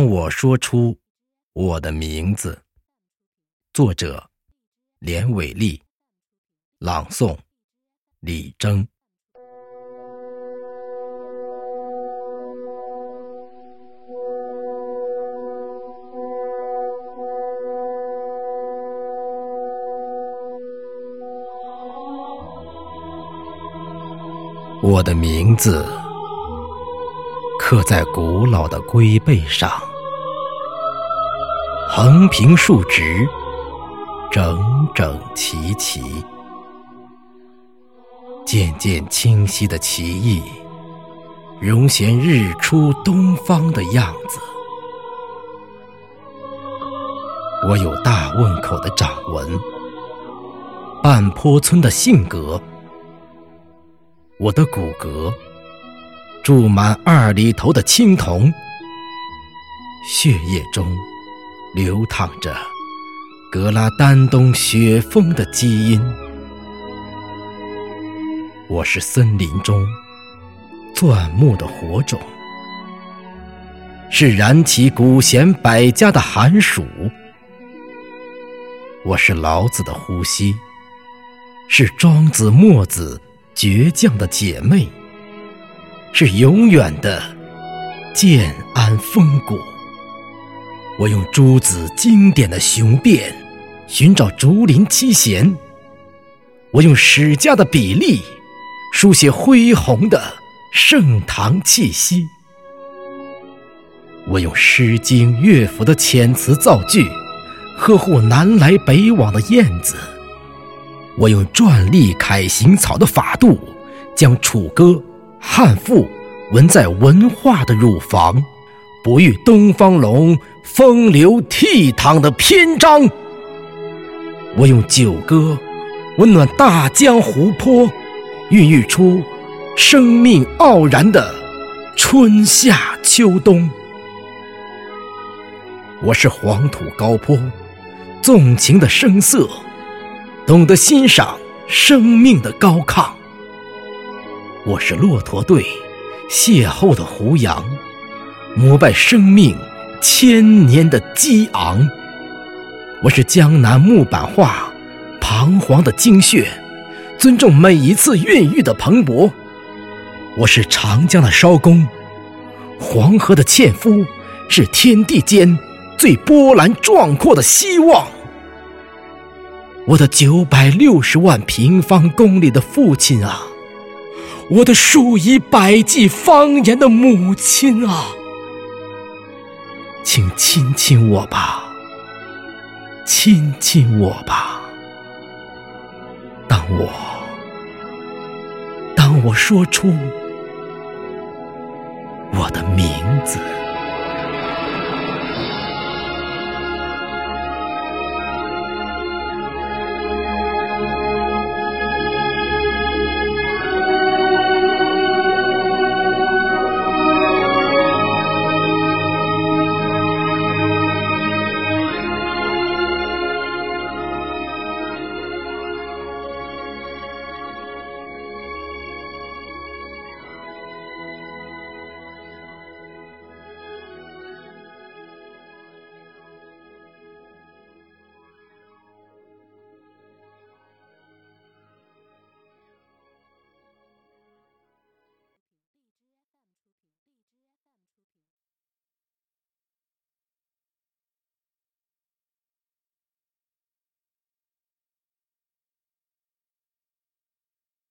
当我说出我的名字，作者连伟丽，朗诵李征。我的名字刻在古老的龟背上，横平竖直，整整齐齐，渐渐清晰的奇异，荣显日出东方的样子。我有大汶口的掌纹，半坡村的性格。我的骨骼注满二里头的青铜，血液中流淌着格拉丹东雪峰的基因。我是森林中钻木的火种，是燃起古贤百家的寒暑。我是老子的呼吸，是庄子、墨子。倔强的姐妹，是永远的建安风骨。我用诸子经典的雄辩，寻找竹林七贤；我用史家的笔力，书写恢宏的盛唐气息；我用诗经乐府的遣词造句，呵护南来北往的燕子。我用篆隶楷行草的法度，将楚歌、汉赋纹在文化的乳房，不遇东方龙风流倜傥的篇章。我用九歌温暖大江湖泊，孕育出生命傲然的春夏秋冬。我是黄土高坡，纵情的声色。懂得欣赏生命的高亢，我是骆驼队邂逅的胡杨，膜拜生命千年的激昂。我是江南木板画彷徨的精血，尊重每一次孕育的蓬勃。我是长江的艄公，黄河的纤夫，是天地间最波澜壮阔的希望。我的九百六十万平方公里的父亲啊，我的数以百计方言的母亲啊，请亲亲我吧，亲亲我吧。当我，当我说出我的名字。